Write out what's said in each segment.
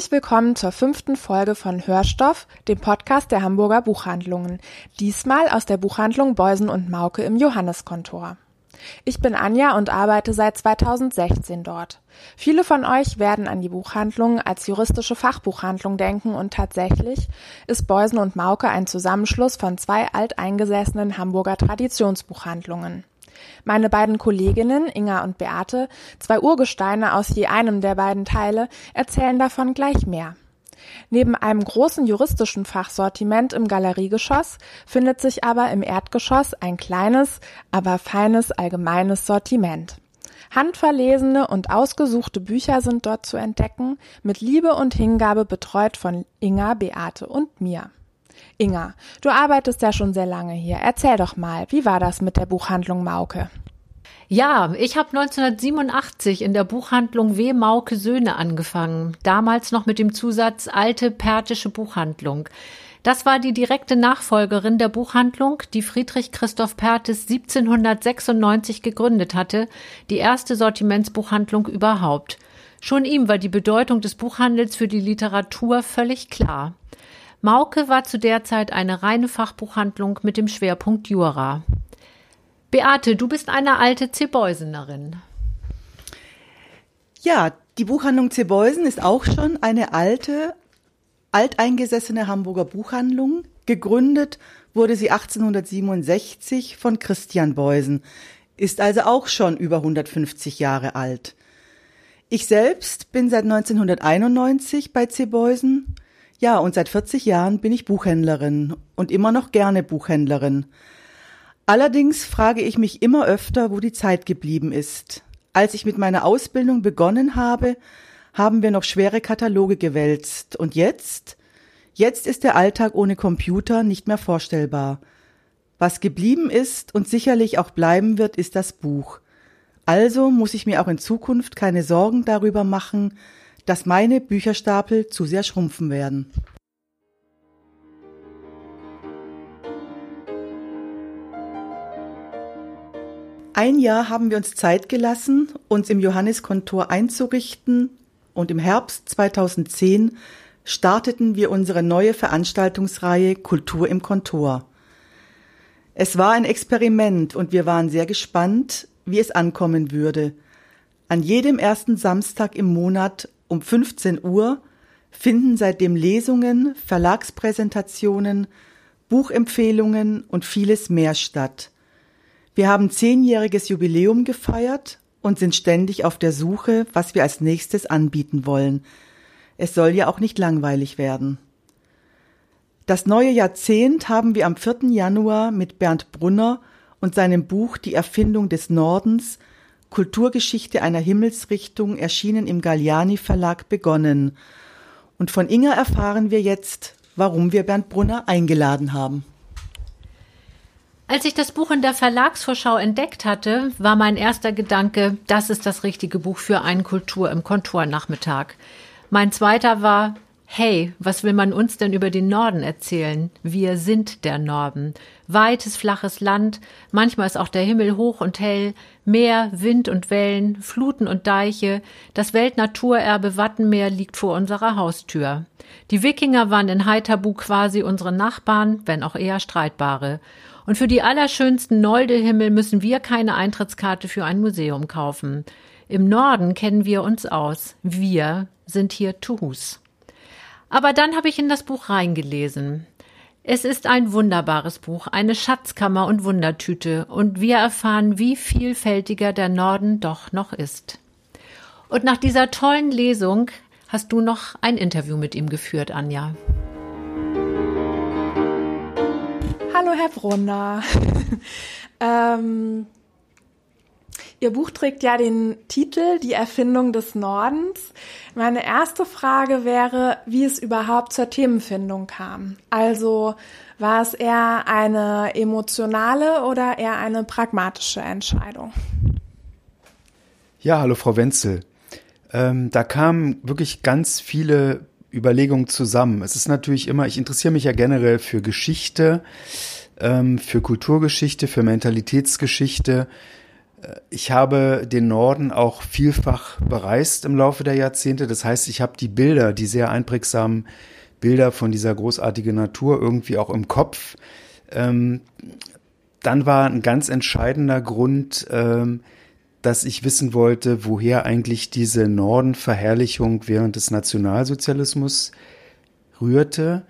Herzlich willkommen zur fünften Folge von Hörstoff, dem Podcast der Hamburger Buchhandlungen. Diesmal aus der Buchhandlung Beusen und Mauke im Johanneskontor. Ich bin Anja und arbeite seit 2016 dort. Viele von euch werden an die Buchhandlung als juristische Fachbuchhandlung denken und tatsächlich ist Beusen und Mauke ein Zusammenschluss von zwei alteingesessenen Hamburger Traditionsbuchhandlungen. Meine beiden Kolleginnen, Inga und Beate, zwei Urgesteine aus je einem der beiden Teile, erzählen davon gleich mehr. Neben einem großen juristischen Fachsortiment im Galeriegeschoss findet sich aber im Erdgeschoss ein kleines, aber feines allgemeines Sortiment. Handverlesene und ausgesuchte Bücher sind dort zu entdecken, mit Liebe und Hingabe betreut von Inga, Beate und mir. Inga, du arbeitest ja schon sehr lange hier. Erzähl doch mal, wie war das mit der Buchhandlung Mauke? Ja, ich habe 1987 in der Buchhandlung W. Mauke Söhne angefangen, damals noch mit dem Zusatz Alte Pertische Buchhandlung. Das war die direkte Nachfolgerin der Buchhandlung, die Friedrich Christoph Pertes 1796 gegründet hatte, die erste Sortimentsbuchhandlung überhaupt. Schon ihm war die Bedeutung des Buchhandels für die Literatur völlig klar. Mauke war zu der Zeit eine reine Fachbuchhandlung mit dem Schwerpunkt Jura. Beate, du bist eine alte Zebeusenerin. Ja, die Buchhandlung Zebeusen ist auch schon eine alte, alteingesessene Hamburger Buchhandlung. Gegründet wurde sie 1867 von Christian Beusen, ist also auch schon über 150 Jahre alt. Ich selbst bin seit 1991 bei Zebeusen ja, und seit 40 Jahren bin ich Buchhändlerin und immer noch gerne Buchhändlerin. Allerdings frage ich mich immer öfter, wo die Zeit geblieben ist. Als ich mit meiner Ausbildung begonnen habe, haben wir noch schwere Kataloge gewälzt. Und jetzt? Jetzt ist der Alltag ohne Computer nicht mehr vorstellbar. Was geblieben ist und sicherlich auch bleiben wird, ist das Buch. Also muss ich mir auch in Zukunft keine Sorgen darüber machen, dass meine Bücherstapel zu sehr schrumpfen werden. Ein Jahr haben wir uns Zeit gelassen, uns im Johanniskontor einzurichten und im Herbst 2010 starteten wir unsere neue Veranstaltungsreihe Kultur im Kontor. Es war ein Experiment und wir waren sehr gespannt, wie es ankommen würde. An jedem ersten Samstag im Monat um 15 Uhr finden seitdem Lesungen, Verlagspräsentationen, Buchempfehlungen und vieles mehr statt. Wir haben zehnjähriges Jubiläum gefeiert und sind ständig auf der Suche, was wir als nächstes anbieten wollen. Es soll ja auch nicht langweilig werden. Das neue Jahrzehnt haben wir am 4. Januar mit Bernd Brunner und seinem Buch Die Erfindung des Nordens Kulturgeschichte einer Himmelsrichtung erschienen im Galliani Verlag begonnen. Und von Inga erfahren wir jetzt, warum wir Bernd Brunner eingeladen haben. Als ich das Buch in der Verlagsvorschau entdeckt hatte, war mein erster Gedanke, das ist das richtige Buch für einen Kultur im Kontornachmittag. Mein zweiter war, Hey, was will man uns denn über den Norden erzählen? Wir sind der Norden. Weites, flaches Land, manchmal ist auch der Himmel hoch und hell, Meer, Wind und Wellen, Fluten und Deiche, das Weltnaturerbe Wattenmeer liegt vor unserer Haustür. Die Wikinger waren in Haithabu quasi unsere Nachbarn, wenn auch eher streitbare. Und für die allerschönsten Noldehimmel müssen wir keine Eintrittskarte für ein Museum kaufen. Im Norden kennen wir uns aus. Wir sind hier Tuhus. Aber dann habe ich in das Buch reingelesen. Es ist ein wunderbares Buch, eine Schatzkammer und Wundertüte, und wir erfahren, wie vielfältiger der Norden doch noch ist. Und nach dieser tollen Lesung hast du noch ein Interview mit ihm geführt, Anja. Hallo, Herr Brunner. ähm, Ihr Buch trägt ja den Titel Die Erfindung des Nordens. Meine erste Frage wäre, wie es überhaupt zur Themenfindung kam. Also war es eher eine emotionale oder eher eine pragmatische Entscheidung? Ja, hallo Frau Wenzel. Ähm, da kamen wirklich ganz viele Überlegungen zusammen. Es ist natürlich immer, ich interessiere mich ja generell für Geschichte, ähm, für Kulturgeschichte, für Mentalitätsgeschichte. Äh, ich habe den Norden auch vielfach bereist im Laufe der Jahrzehnte. Das heißt, ich habe die Bilder, die sehr einprägsamen Bilder von dieser großartigen Natur irgendwie auch im Kopf. Ähm, dann war ein ganz entscheidender Grund, ähm, dass ich wissen wollte, woher eigentlich diese Nordenverherrlichung während des Nationalsozialismus rührte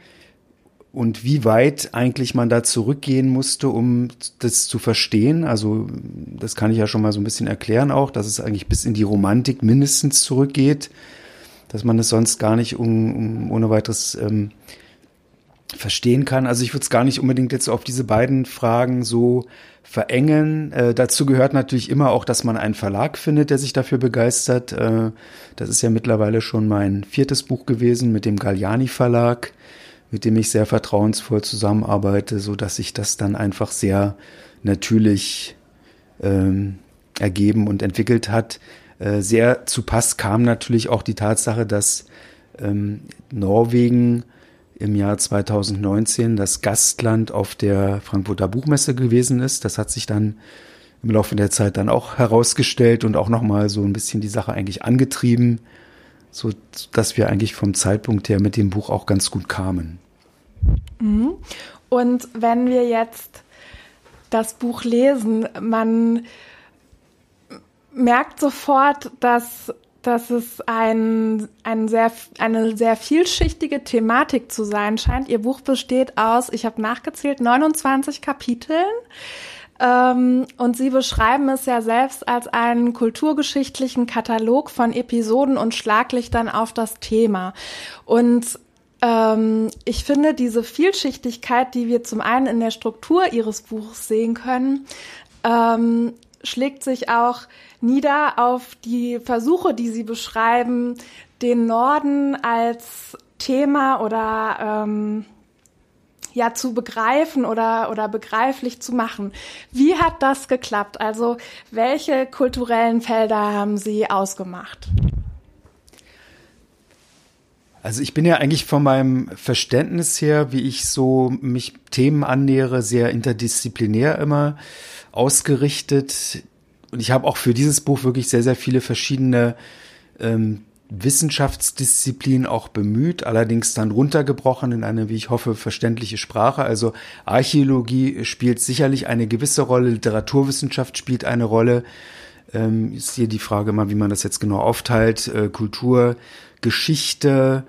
und wie weit eigentlich man da zurückgehen musste, um das zu verstehen. Also das kann ich ja schon mal so ein bisschen erklären auch, dass es eigentlich bis in die Romantik mindestens zurückgeht, dass man es sonst gar nicht um, um ohne weiteres ähm, verstehen kann. Also ich würde es gar nicht unbedingt jetzt auf diese beiden Fragen so verengen. Äh, dazu gehört natürlich immer auch, dass man einen Verlag findet, der sich dafür begeistert. Äh, das ist ja mittlerweile schon mein viertes Buch gewesen mit dem Galliani Verlag, mit dem ich sehr vertrauensvoll zusammenarbeite, so dass sich das dann einfach sehr natürlich ähm, ergeben und entwickelt hat. Äh, sehr zu Pass kam natürlich auch die Tatsache, dass ähm, Norwegen im Jahr 2019 das Gastland auf der Frankfurter Buchmesse gewesen ist. Das hat sich dann im Laufe der Zeit dann auch herausgestellt und auch nochmal so ein bisschen die Sache eigentlich angetrieben, so dass wir eigentlich vom Zeitpunkt her mit dem Buch auch ganz gut kamen. Mhm. Und wenn wir jetzt das Buch lesen, man merkt sofort, dass dass es ein, ein sehr, eine sehr vielschichtige Thematik zu sein scheint. Ihr Buch besteht aus, ich habe nachgezählt, 29 Kapiteln. Ähm, und Sie beschreiben es ja selbst als einen kulturgeschichtlichen Katalog von Episoden und Schlaglichtern auf das Thema. Und ähm, ich finde diese Vielschichtigkeit, die wir zum einen in der Struktur Ihres Buchs sehen können, ähm, schlägt sich auch nieder auf die Versuche, die Sie beschreiben, den Norden als Thema oder ähm, ja zu begreifen oder oder begreiflich zu machen. Wie hat das geklappt? Also welche kulturellen Felder haben Sie ausgemacht? Also ich bin ja eigentlich von meinem Verständnis her, wie ich so mich Themen annähere, sehr interdisziplinär immer ausgerichtet. Und ich habe auch für dieses Buch wirklich sehr, sehr viele verschiedene ähm, Wissenschaftsdisziplinen auch bemüht, allerdings dann runtergebrochen in eine, wie ich hoffe, verständliche Sprache. Also Archäologie spielt sicherlich eine gewisse Rolle, Literaturwissenschaft spielt eine Rolle. Ähm, ist hier die Frage mal, wie man das jetzt genau aufteilt. Äh, Kultur, Geschichte,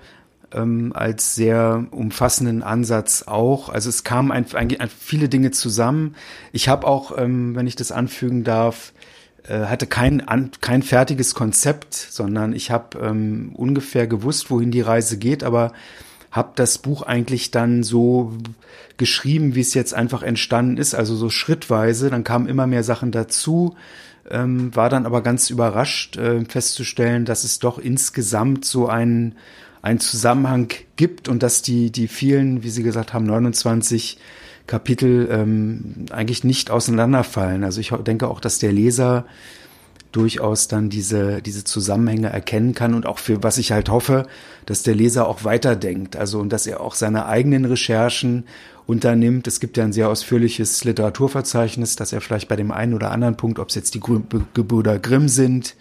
ähm, als sehr umfassenden Ansatz auch. Also es kamen eigentlich viele Dinge zusammen. Ich habe auch, ähm, wenn ich das anfügen darf, hatte kein, kein fertiges Konzept, sondern ich habe ähm, ungefähr gewusst, wohin die Reise geht, aber habe das Buch eigentlich dann so geschrieben, wie es jetzt einfach entstanden ist, also so schrittweise. Dann kamen immer mehr Sachen dazu, ähm, war dann aber ganz überrascht äh, festzustellen, dass es doch insgesamt so einen einen Zusammenhang gibt und dass die, die vielen, wie Sie gesagt haben, 29 Kapitel ähm, eigentlich nicht auseinanderfallen. Also ich denke auch, dass der Leser durchaus dann diese, diese Zusammenhänge erkennen kann und auch für was ich halt hoffe, dass der Leser auch weiterdenkt. Also und dass er auch seine eigenen Recherchen unternimmt. Es gibt ja ein sehr ausführliches Literaturverzeichnis, dass er vielleicht bei dem einen oder anderen Punkt, ob es jetzt die Gebrüder Grimm sind,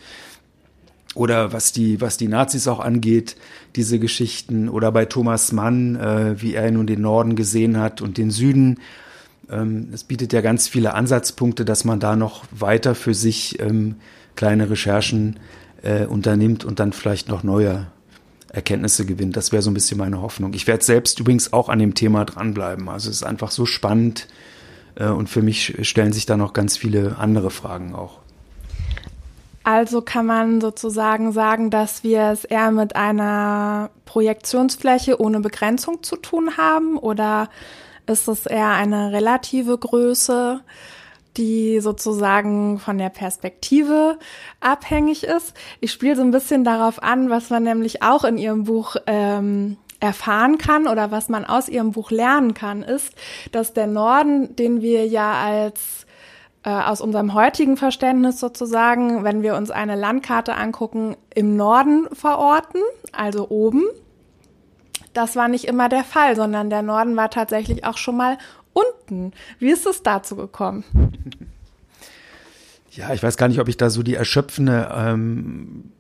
oder was die, was die Nazis auch angeht, diese Geschichten, oder bei Thomas Mann, äh, wie er nun den Norden gesehen hat und den Süden. Ähm, es bietet ja ganz viele Ansatzpunkte, dass man da noch weiter für sich ähm, kleine Recherchen äh, unternimmt und dann vielleicht noch neue Erkenntnisse gewinnt. Das wäre so ein bisschen meine Hoffnung. Ich werde selbst übrigens auch an dem Thema dranbleiben. Also es ist einfach so spannend äh, und für mich stellen sich da noch ganz viele andere Fragen auch. Also kann man sozusagen sagen, dass wir es eher mit einer Projektionsfläche ohne Begrenzung zu tun haben oder ist es eher eine relative Größe? die sozusagen von der Perspektive abhängig ist. Ich spiele so ein bisschen darauf an, was man nämlich auch in ihrem Buch ähm, erfahren kann oder was man aus ihrem Buch lernen kann, ist, dass der Norden, den wir ja als aus unserem heutigen Verständnis sozusagen, wenn wir uns eine Landkarte angucken, im Norden verorten, also oben. Das war nicht immer der Fall, sondern der Norden war tatsächlich auch schon mal unten. Wie ist es dazu gekommen? Ja, ich weiß gar nicht, ob ich da so die erschöpfende ähm,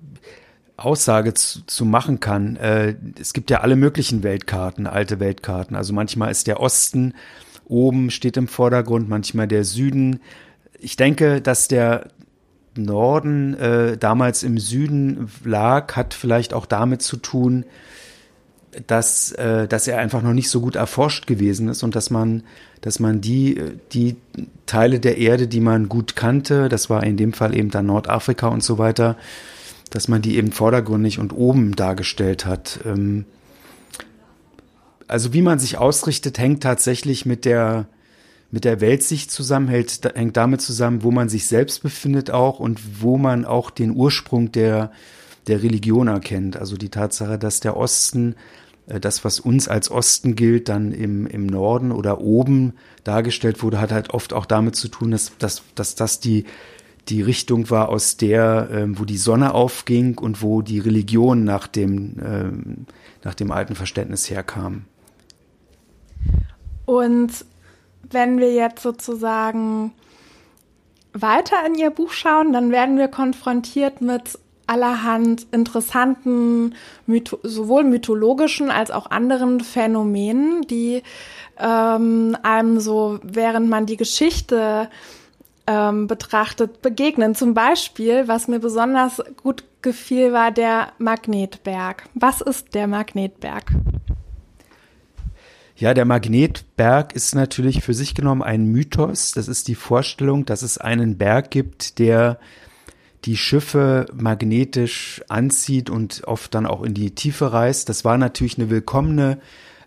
Aussage zu, zu machen kann. Äh, es gibt ja alle möglichen Weltkarten, alte Weltkarten. Also manchmal ist der Osten oben, steht im Vordergrund, manchmal der Süden. Ich denke, dass der Norden äh, damals im Süden lag, hat vielleicht auch damit zu tun, dass, äh, dass er einfach noch nicht so gut erforscht gewesen ist und dass man, dass man die, die Teile der Erde, die man gut kannte, das war in dem Fall eben dann Nordafrika und so weiter, dass man die eben vordergründig und oben dargestellt hat. Ähm, also wie man sich ausrichtet, hängt tatsächlich mit der mit der Weltsicht zusammen, hält, hängt damit zusammen, wo man sich selbst befindet auch und wo man auch den Ursprung der, der Religion erkennt. Also die Tatsache, dass der Osten, äh, das, was uns als Osten gilt, dann im, im Norden oder oben dargestellt wurde, hat halt oft auch damit zu tun, dass, dass, dass das die, die Richtung war, aus der, äh, wo die Sonne aufging und wo die Religion nach dem, äh, nach dem alten Verständnis herkam. Und wenn wir jetzt sozusagen weiter in ihr Buch schauen, dann werden wir konfrontiert mit allerhand interessanten, sowohl mythologischen als auch anderen Phänomenen, die ähm, einem so, während man die Geschichte ähm, betrachtet, begegnen. Zum Beispiel, was mir besonders gut gefiel, war der Magnetberg. Was ist der Magnetberg? Ja, der Magnetberg ist natürlich für sich genommen ein Mythos. Das ist die Vorstellung, dass es einen Berg gibt, der die Schiffe magnetisch anzieht und oft dann auch in die Tiefe reißt. Das war natürlich eine willkommene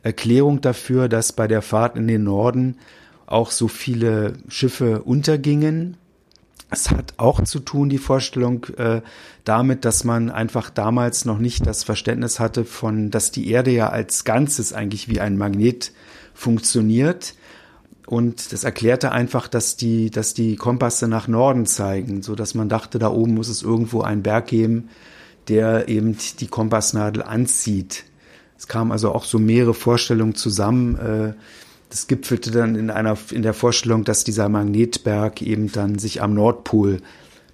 Erklärung dafür, dass bei der Fahrt in den Norden auch so viele Schiffe untergingen. Es hat auch zu tun, die Vorstellung, äh, damit, dass man einfach damals noch nicht das Verständnis hatte von, dass die Erde ja als Ganzes eigentlich wie ein Magnet funktioniert. Und das erklärte einfach, dass die, dass die Kompasse nach Norden zeigen, so dass man dachte, da oben muss es irgendwo einen Berg geben, der eben die Kompassnadel anzieht. Es kamen also auch so mehrere Vorstellungen zusammen. Äh, das gipfelte dann in einer, in der Vorstellung, dass dieser Magnetberg eben dann sich am Nordpol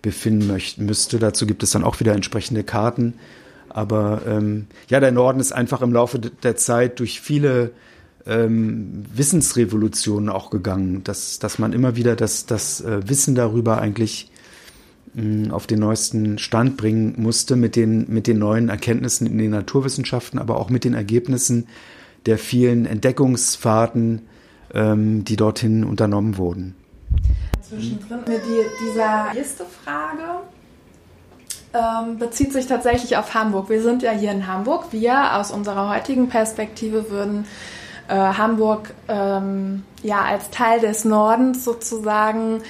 befinden möchte, müsste. Dazu gibt es dann auch wieder entsprechende Karten. Aber ähm, ja, der Norden ist einfach im Laufe der Zeit durch viele ähm, Wissensrevolutionen auch gegangen, dass, dass man immer wieder das, das äh, Wissen darüber eigentlich mh, mm, auf den neuesten Stand bringen musste mit den, mit den neuen Erkenntnissen in den Naturwissenschaften, aber auch mit den Ergebnissen der vielen Entdeckungsfahrten, ähm, die dorthin unternommen wurden. Zwischendrin mir die, dieser erste Frage ähm, bezieht sich tatsächlich auf Hamburg. Wir sind ja hier in Hamburg. Wir aus unserer heutigen Perspektive würden äh, Hamburg ähm, ja als Teil des Nordens sozusagen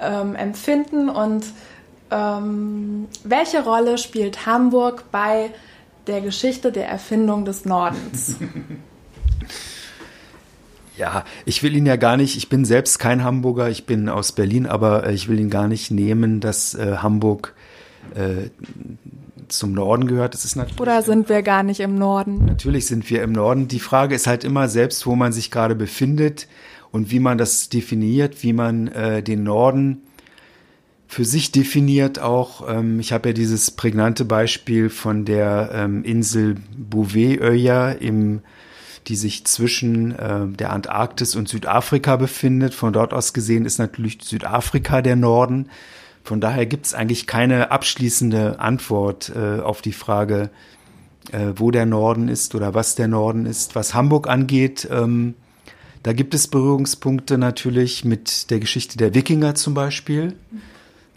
ähm, empfinden und ähm, welche Rolle spielt Hamburg bei der Geschichte der Erfindung des Nordens? Ja, ich will ihn ja gar nicht, ich bin selbst kein Hamburger, ich bin aus Berlin, aber äh, ich will ihn gar nicht nehmen, dass äh, Hamburg äh, zum Norden gehört. Das ist natürlich, Oder sind wir gar nicht im Norden? Natürlich sind wir im Norden. Die Frage ist halt immer selbst, wo man sich gerade befindet und wie man das definiert, wie man äh, den Norden für sich definiert auch. Ähm, ich habe ja dieses prägnante Beispiel von der ähm, Insel Bouvet-Öya im die sich zwischen äh, der Antarktis und Südafrika befindet. Von dort aus gesehen ist natürlich Südafrika der Norden. Von daher gibt es eigentlich keine abschließende Antwort äh, auf die Frage, äh, wo der Norden ist oder was der Norden ist. Was Hamburg angeht, ähm, da gibt es Berührungspunkte natürlich mit der Geschichte der Wikinger zum Beispiel.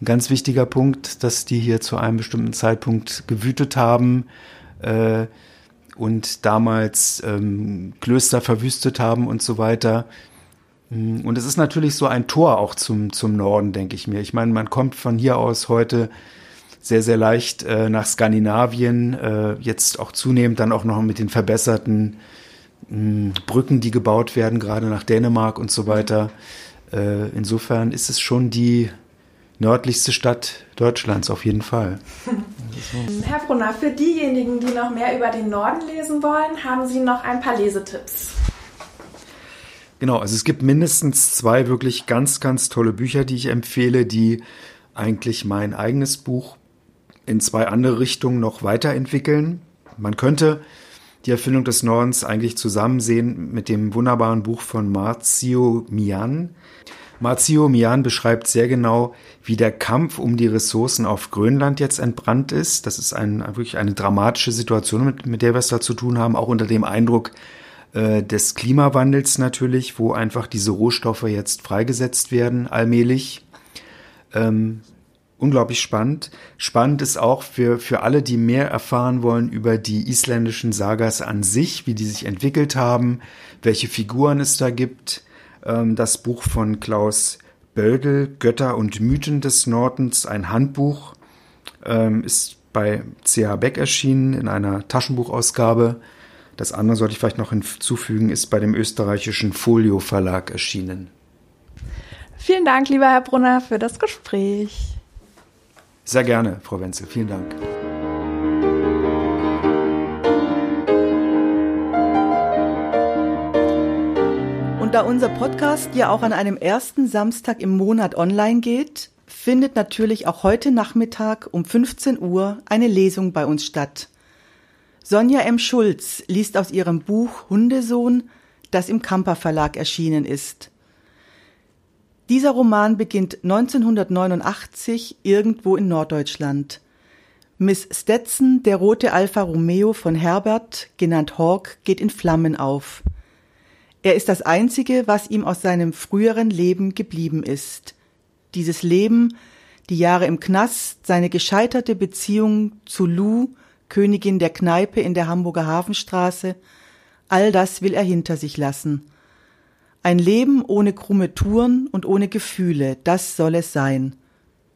Ein ganz wichtiger Punkt, dass die hier zu einem bestimmten Zeitpunkt gewütet haben. Äh, und damals ähm, Klöster verwüstet haben und so weiter. Mm, und es ist natürlich so ein Tor auch zum, zum Norden, denke ich mir. Ich meine, man kommt von hier aus heute sehr, sehr leicht äh, nach Skandinavien, äh, jetzt auch zunehmend dann auch noch mit den verbesserten mh, mm, Brücken, die gebaut werden, gerade nach Dänemark und so weiter. Äh, insofern ist es schon die nördlichste Stadt Deutschlands auf jeden Fall. Herr Brunner, für diejenigen, die noch mehr über den Norden lesen wollen, haben Sie noch ein paar Lesetipps. Genau, also es gibt mindestens zwei wirklich ganz, ganz tolle Bücher, die ich empfehle, die eigentlich mein eigenes Buch in zwei andere Richtungen noch weiterentwickeln. Man könnte die Erfindung des Nordens eigentlich zusammen sehen mit dem wunderbaren Buch von Marzio Mian. Marzio Mian beschreibt sehr genau, wie der Kampf um die Ressourcen auf Grönland jetzt entbrannt ist. Das ist ein, wirklich eine dramatische Situation, mit, mit der wir es da zu tun haben, auch unter dem Eindruck äh, des Klimawandels natürlich, wo einfach diese Rohstoffe jetzt freigesetzt werden, allmählich. Ähm, unglaublich spannend. Spannend ist auch für, für alle, die mehr erfahren wollen über die isländischen Sagas an sich, wie die sich entwickelt haben, welche Figuren es da gibt. Ähm, das Buch von Klaus Böldel, Götter und Mythen des Nordens, ein Handbuch, ähm, ist bei CH Beck erschienen in einer Taschenbuchausgabe. Das andere sollte ich vielleicht noch hinzufügen, ist bei dem österreichischen Folio Verlag erschienen. Vielen Dank, lieber Herr Brunner, für das Gespräch. Sehr gerne, Frau Wenzel. Vielen Dank. Und da unser Podcast ja auch an einem ersten Samstag im Monat online geht, findet natürlich auch heute Nachmittag um 15 Uhr eine Lesung bei uns statt. Sonja M. Schulz liest aus ihrem Buch Hundesohn, das im Kamper Verlag erschienen ist. Dieser Roman beginnt 1989 irgendwo in Norddeutschland. Miss Stetson, der rote Alfa Romeo von Herbert, genannt Hawk, geht in Flammen auf. Er ist das Einzige, was ihm aus seinem früheren Leben geblieben ist. Dieses Leben, die Jahre im Knast, seine gescheiterte Beziehung zu Lou, Königin der Kneipe in der Hamburger Hafenstraße, all das will er hinter sich lassen. Ein Leben ohne krumme Touren und ohne Gefühle, das soll es sein.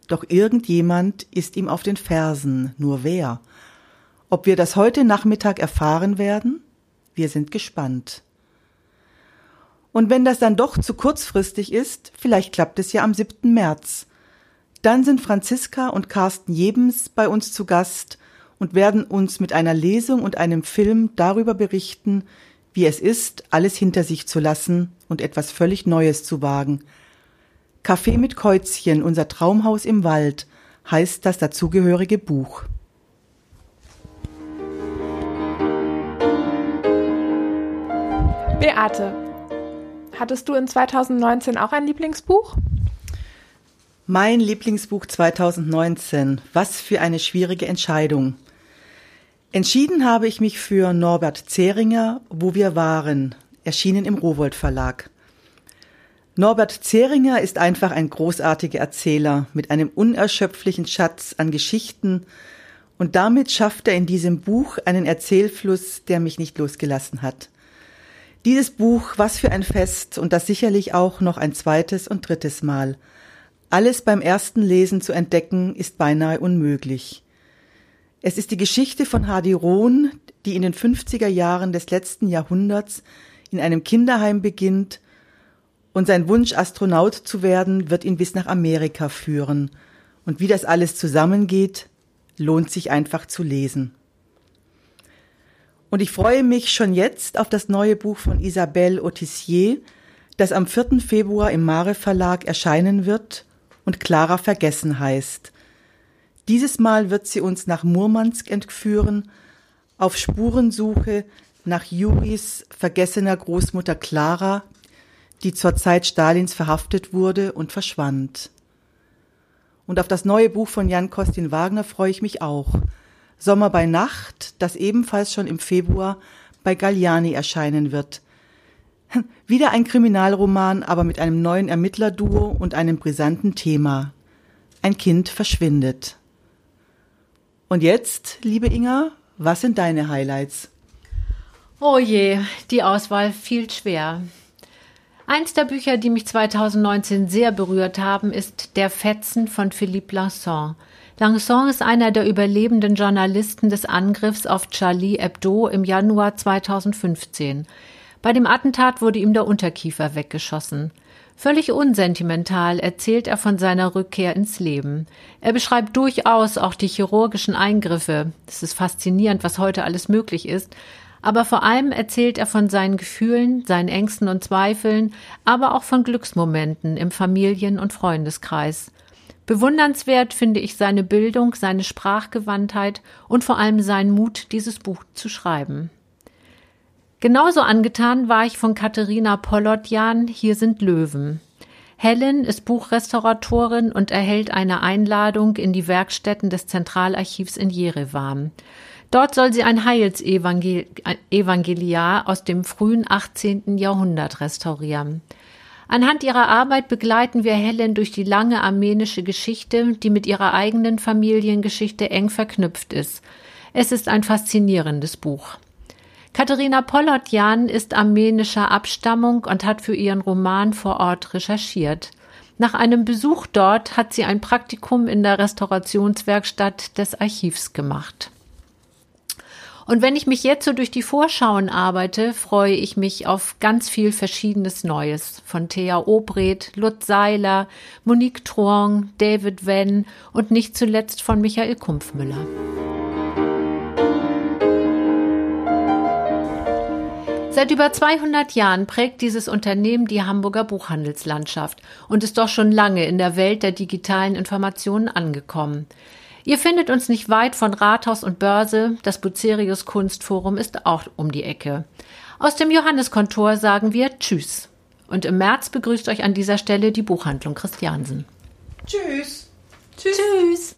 Doch irgendjemand ist ihm auf den Fersen, nur wer? Ob wir das heute Nachmittag erfahren werden? Wir sind gespannt. Und wenn das dann doch zu kurzfristig ist, vielleicht klappt es ja am 7. März. Dann sind Franziska und Carsten Jebens bei uns zu Gast und werden uns mit einer Lesung und einem Film darüber berichten, wie es ist, alles hinter sich zu lassen und etwas völlig Neues zu wagen. Kaffee mit Käuzchen, unser Traumhaus im Wald, heißt das dazugehörige Buch. Beate, hattest du in 2019 auch ein Lieblingsbuch? Mein Lieblingsbuch 2019. Was für eine schwierige Entscheidung. Entschieden habe ich mich für Norbert Zeringer, Wo wir waren, erschienen im Rowold Verlag. Norbert Zeringer ist einfach ein großartiger Erzähler mit einem unerschöpflichen Schatz an Geschichten und damit schafft er in diesem Buch einen Erzählfluss, der mich nicht losgelassen hat. Dieses Buch, was für ein Fest und das sicherlich auch noch ein zweites und drittes Mal. Alles beim ersten Lesen zu entdecken, ist beinahe unmöglich. Es ist die Geschichte von Hardy Rohn, die in den 50er Jahren des letzten Jahrhunderts in einem Kinderheim beginnt und sein Wunsch, Astronaut zu werden, wird ihn bis nach Amerika führen. Und wie das alles zusammengeht, lohnt sich einfach zu lesen. Und ich freue mich schon jetzt auf das neue Buch von Isabelle Autissier, das am 4. Februar im Mare Verlag erscheinen wird und Clara Vergessen heißt. Dieses Mal wird sie uns nach Murmansk entführen, auf Spurensuche nach Juris vergessener Großmutter Clara, die zur Zeit Stalins verhaftet wurde und verschwand. Und auf das neue Buch von Jan Kostin Wagner freue ich mich auch. Sommer bei Nacht, das ebenfalls schon im Februar bei Galliani erscheinen wird. Wieder ein Kriminalroman, aber mit einem neuen Ermittlerduo und einem brisanten Thema. Ein Kind verschwindet. Und jetzt, liebe Inga, was sind deine Highlights? Oh je, die Auswahl fiel schwer. Eins der Bücher, die mich 2019 sehr berührt haben, ist Der Fetzen von Philippe Lanson. Lanson ist einer der überlebenden Journalisten des Angriffs auf Charlie Hebdo im Januar 2015. Bei dem Attentat wurde ihm der Unterkiefer weggeschossen. Völlig unsentimental erzählt er von seiner Rückkehr ins Leben. Er beschreibt durchaus auch die chirurgischen Eingriffe. Es ist faszinierend, was heute alles möglich ist. Aber vor allem erzählt er von seinen Gefühlen, seinen Ängsten und Zweifeln, aber auch von Glücksmomenten im Familien- und Freundeskreis. Bewundernswert finde ich seine Bildung, seine Sprachgewandtheit und vor allem seinen Mut, dieses Buch zu schreiben. Genauso angetan war ich von Katharina Pollotjan Hier sind Löwen. Helen ist Buchrestauratorin und erhält eine Einladung in die Werkstätten des Zentralarchivs in Jerewan. Dort soll sie ein Heilsevangeliar aus dem frühen 18. Jahrhundert restaurieren. Anhand ihrer Arbeit begleiten wir Helen durch die lange armenische Geschichte, die mit ihrer eigenen Familiengeschichte eng verknüpft ist. Es ist ein faszinierendes Buch. Katharina Pollotjan ist armenischer Abstammung und hat für ihren Roman vor Ort recherchiert. Nach einem Besuch dort hat sie ein Praktikum in der Restaurationswerkstatt des Archivs gemacht. Und wenn ich mich jetzt so durch die Vorschauen arbeite, freue ich mich auf ganz viel Verschiedenes Neues. Von Thea Obret, Lutz Seiler, Monique Truong, David Wenn und nicht zuletzt von Michael Kumpfmüller. Seit über 200 Jahren prägt dieses Unternehmen die Hamburger Buchhandelslandschaft und ist doch schon lange in der Welt der digitalen Informationen angekommen. Ihr findet uns nicht weit von Rathaus und Börse. Das Bucerius Kunstforum ist auch um die Ecke. Aus dem Johanneskontor sagen wir Tschüss. Und im März begrüßt euch an dieser Stelle die Buchhandlung Christiansen. Tschüss. Tschüss. Tschüss.